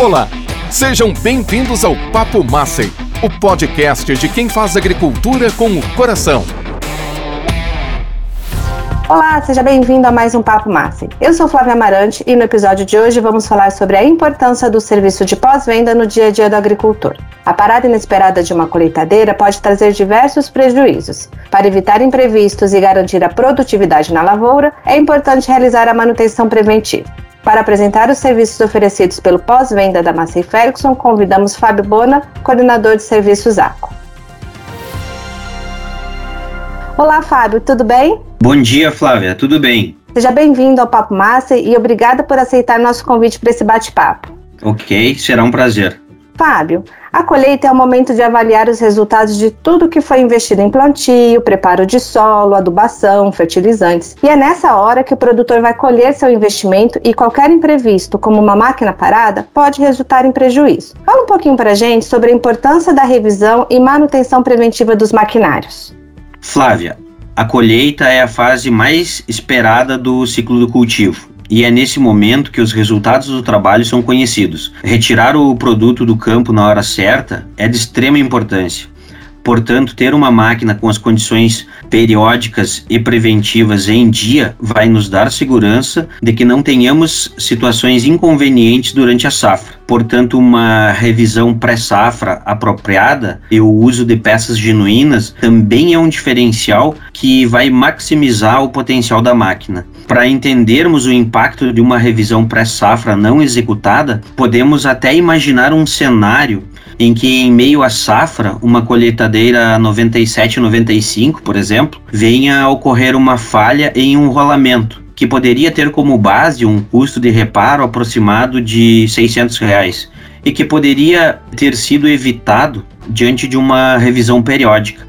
Olá, sejam bem-vindos ao Papo Massey, o podcast de quem faz agricultura com o coração. Olá, seja bem-vindo a mais um Papo Massey. Eu sou Flávia Amarante e no episódio de hoje vamos falar sobre a importância do serviço de pós-venda no dia a dia do agricultor. A parada inesperada de uma colheitadeira pode trazer diversos prejuízos. Para evitar imprevistos e garantir a produtividade na lavoura, é importante realizar a manutenção preventiva. Para apresentar os serviços oferecidos pelo pós-venda da Massey Ferguson, convidamos Fábio Bona, coordenador de serviços ACO. Olá, Fábio, tudo bem? Bom dia, Flávia, tudo bem? Seja bem-vindo ao Papo Massey e obrigada por aceitar nosso convite para esse bate-papo. Ok, será um prazer. Fábio, a colheita é o momento de avaliar os resultados de tudo que foi investido em plantio, preparo de solo, adubação, fertilizantes. E é nessa hora que o produtor vai colher seu investimento e qualquer imprevisto, como uma máquina parada, pode resultar em prejuízo. Fala um pouquinho para a gente sobre a importância da revisão e manutenção preventiva dos maquinários. Flávia, a colheita é a fase mais esperada do ciclo do cultivo e é nesse momento que os resultados do trabalho são conhecidos. Retirar o produto do campo na hora certa é de extrema importância. Portanto, ter uma máquina com as condições periódicas e preventivas em dia vai nos dar segurança de que não tenhamos situações inconvenientes durante a safra. Portanto, uma revisão pré-safra apropriada e o uso de peças genuínas também é um diferencial que vai maximizar o potencial da máquina. Para entendermos o impacto de uma revisão pré-safra não executada, podemos até imaginar um cenário em que em meio à safra, uma colheitadeira 97-95, por exemplo, venha a ocorrer uma falha em um rolamento, que poderia ter como base um custo de reparo aproximado de 600 reais e que poderia ter sido evitado diante de uma revisão periódica.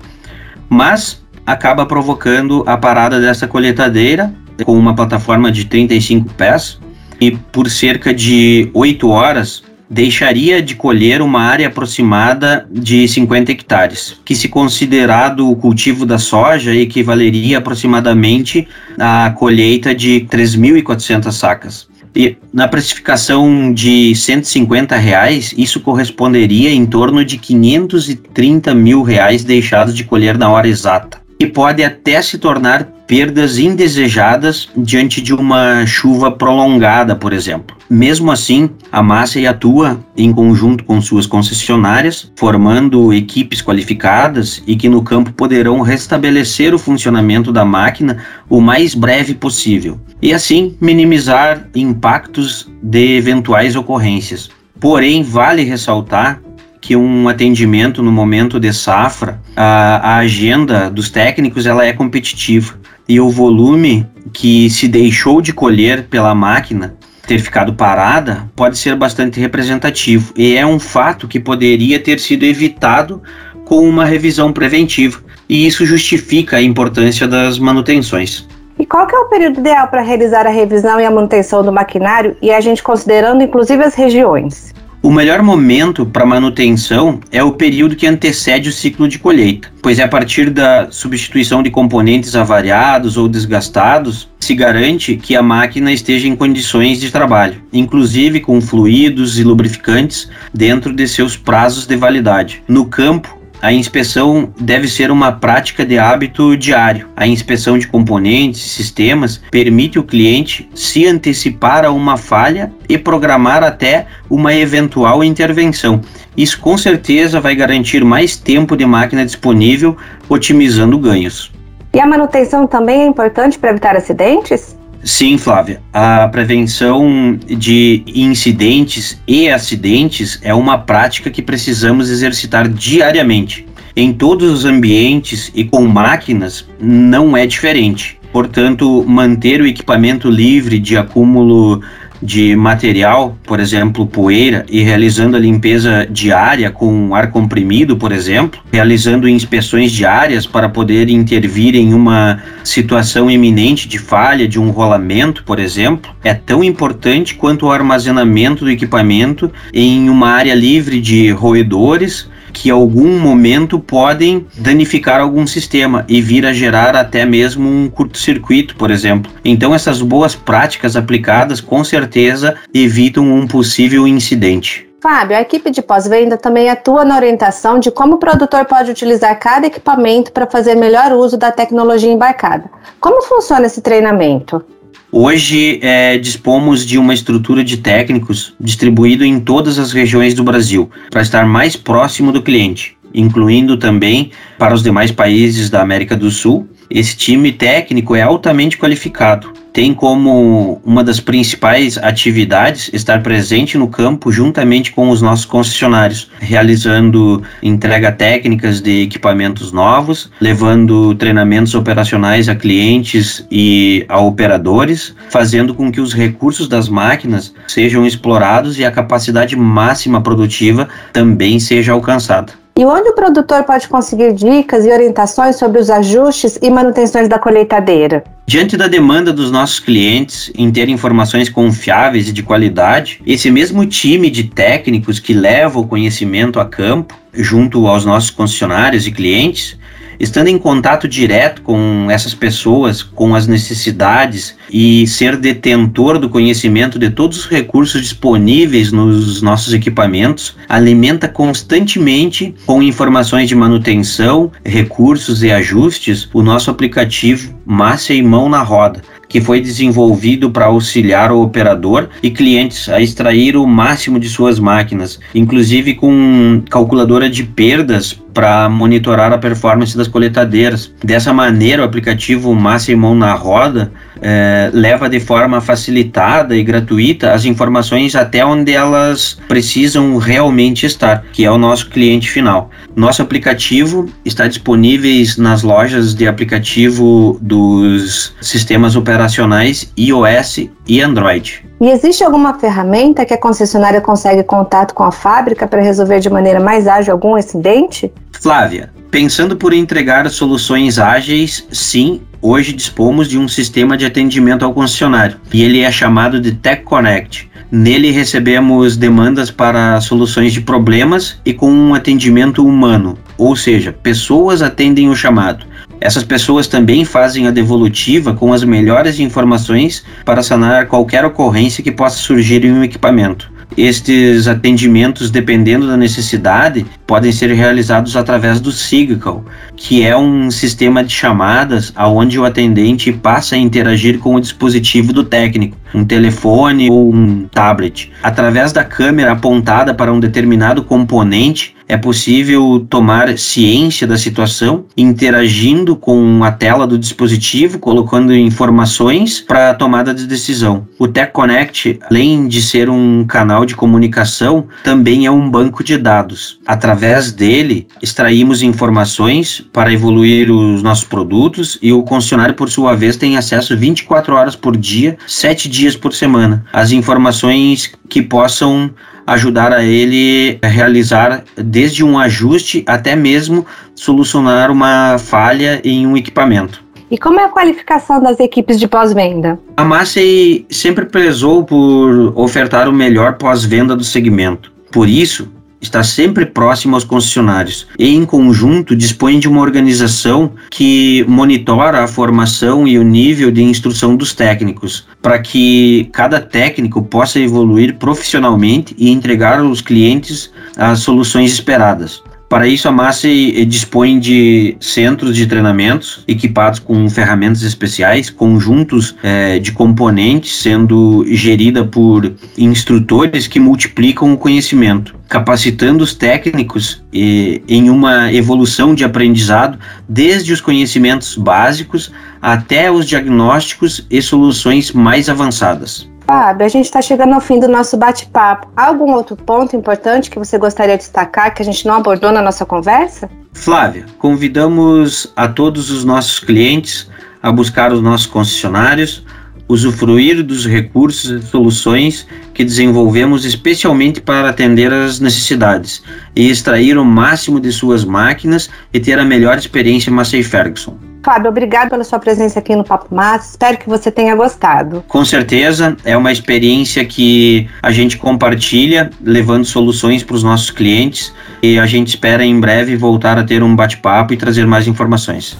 Mas acaba provocando a parada dessa colheitadeira com uma plataforma de 35 pés e por cerca de 8 horas deixaria de colher uma área aproximada de 50 hectares, que se considerado o cultivo da soja equivaleria aproximadamente à colheita de 3.400 sacas. E na precificação de 150 reais, isso corresponderia em torno de 530 mil reais deixados de colher na hora exata que pode até se tornar perdas indesejadas diante de uma chuva prolongada, por exemplo. Mesmo assim, a Massa atua em conjunto com suas concessionárias, formando equipes qualificadas e que no campo poderão restabelecer o funcionamento da máquina o mais breve possível e assim minimizar impactos de eventuais ocorrências. Porém, vale ressaltar que um atendimento no momento de safra, a, a agenda dos técnicos ela é competitiva e o volume que se deixou de colher pela máquina ter ficado parada pode ser bastante representativo e é um fato que poderia ter sido evitado com uma revisão preventiva e isso justifica a importância das manutenções. E qual que é o período ideal para realizar a revisão e a manutenção do maquinário e a gente considerando inclusive as regiões? O melhor momento para manutenção é o período que antecede o ciclo de colheita, pois é a partir da substituição de componentes avariados ou desgastados se garante que a máquina esteja em condições de trabalho, inclusive com fluidos e lubrificantes dentro de seus prazos de validade. No campo, a inspeção deve ser uma prática de hábito diário. A inspeção de componentes e sistemas permite o cliente se antecipar a uma falha e programar até uma eventual intervenção. Isso com certeza vai garantir mais tempo de máquina disponível, otimizando ganhos. E a manutenção também é importante para evitar acidentes? Sim, Flávia. A prevenção de incidentes e acidentes é uma prática que precisamos exercitar diariamente. Em todos os ambientes e com máquinas não é diferente. Portanto, manter o equipamento livre de acúmulo de material, por exemplo, poeira, e realizando a limpeza diária com ar comprimido, por exemplo, realizando inspeções diárias para poder intervir em uma situação iminente de falha de um rolamento, por exemplo, é tão importante quanto o armazenamento do equipamento em uma área livre de roedores que em algum momento podem danificar algum sistema e vir a gerar até mesmo um curto-circuito, por exemplo. Então essas boas práticas aplicadas com certeza evitam um possível incidente. Fábio, a equipe de pós-venda também atua na orientação de como o produtor pode utilizar cada equipamento para fazer melhor uso da tecnologia embarcada. Como funciona esse treinamento? Hoje é, dispomos de uma estrutura de técnicos distribuído em todas as regiões do Brasil para estar mais próximo do cliente, incluindo também para os demais países da América do Sul. Esse time técnico é altamente qualificado tem como uma das principais atividades estar presente no campo juntamente com os nossos concessionários, realizando entrega técnicas de equipamentos novos, levando treinamentos operacionais a clientes e a operadores, fazendo com que os recursos das máquinas sejam explorados e a capacidade máxima produtiva também seja alcançada. E onde o produtor pode conseguir dicas e orientações sobre os ajustes e manutenções da colheitadeira? Diante da demanda dos nossos clientes em ter informações confiáveis e de qualidade, esse mesmo time de técnicos que leva o conhecimento a campo, junto aos nossos concessionários e clientes, estando em contato direto com essas pessoas, com as necessidades e ser detentor do conhecimento de todos os recursos disponíveis nos nossos equipamentos, alimenta constantemente com informações de manutenção, recursos e ajustes o nosso aplicativo Massa e Mão na Roda, que foi desenvolvido para auxiliar o operador e clientes a extrair o máximo de suas máquinas, inclusive com calculadora de perdas para monitorar a performance das coletadeiras. Dessa maneira, o aplicativo Massa e Mão na Roda é, leva de forma facilitada e gratuita as informações até onde elas precisam realmente estar, que é o nosso cliente final. Nosso aplicativo está disponível nas lojas de aplicativo dos sistemas operacionais iOS e Android. E existe alguma ferramenta que a concessionária consegue contato com a fábrica para resolver de maneira mais ágil algum incidente? Flávia, pensando por entregar soluções ágeis, sim, hoje dispomos de um sistema de atendimento ao concessionário e ele é chamado de Tech Connect. Nele recebemos demandas para soluções de problemas e com um atendimento humano, ou seja, pessoas atendem o chamado. Essas pessoas também fazem a devolutiva com as melhores informações para sanar qualquer ocorrência que possa surgir em um equipamento. Estes atendimentos, dependendo da necessidade, podem ser realizados através do Signal, que é um sistema de chamadas onde o atendente passa a interagir com o dispositivo do técnico, um telefone ou um tablet. Através da câmera apontada para um determinado componente, é possível tomar ciência da situação, interagindo com a tela do dispositivo, colocando informações para a tomada de decisão. O Tech Connect, além de ser um canal de comunicação, também é um banco de dados. Através dele, extraímos informações para evoluir os nossos produtos e o concessionário, por sua vez, tem acesso 24 horas por dia, 7 dias por semana. As informações que possam ajudar a ele a realizar desde um ajuste até mesmo solucionar uma falha em um equipamento. E como é a qualificação das equipes de pós-venda? A Massey sempre prezou por ofertar o melhor pós-venda do segmento. Por isso, está sempre próximo aos concessionários e, em conjunto, dispõe de uma organização que monitora a formação e o nível de instrução dos técnicos, para que cada técnico possa evoluir profissionalmente e entregar aos clientes as soluções esperadas. Para isso, a Massey dispõe de centros de treinamentos equipados com ferramentas especiais, conjuntos é, de componentes, sendo gerida por instrutores que multiplicam o conhecimento, capacitando os técnicos e, em uma evolução de aprendizado, desde os conhecimentos básicos até os diagnósticos e soluções mais avançadas. Fábio, a gente está chegando ao fim do nosso bate-papo. Algum outro ponto importante que você gostaria de destacar que a gente não abordou na nossa conversa? Flávia, convidamos a todos os nossos clientes a buscar os nossos concessionários, usufruir dos recursos e soluções que desenvolvemos especialmente para atender às necessidades e extrair o máximo de suas máquinas e ter a melhor experiência Massey Ferguson. Fábio, obrigado pela sua presença aqui no Papo Massa. Espero que você tenha gostado. Com certeza, é uma experiência que a gente compartilha, levando soluções para os nossos clientes e a gente espera em breve voltar a ter um bate-papo e trazer mais informações.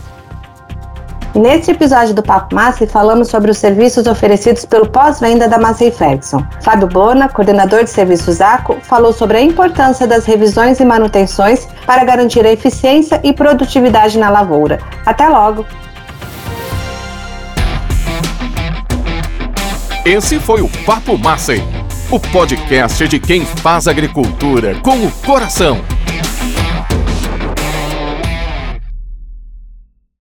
Neste episódio do Papo Massa, falamos sobre os serviços oferecidos pelo pós-venda da Massey Ferguson. Fábio Bona, coordenador de serviços ACO, falou sobre a importância das revisões e manutenções para garantir a eficiência e produtividade na lavoura. Até logo! Esse foi o Papo Massey, o podcast de quem faz agricultura com o coração.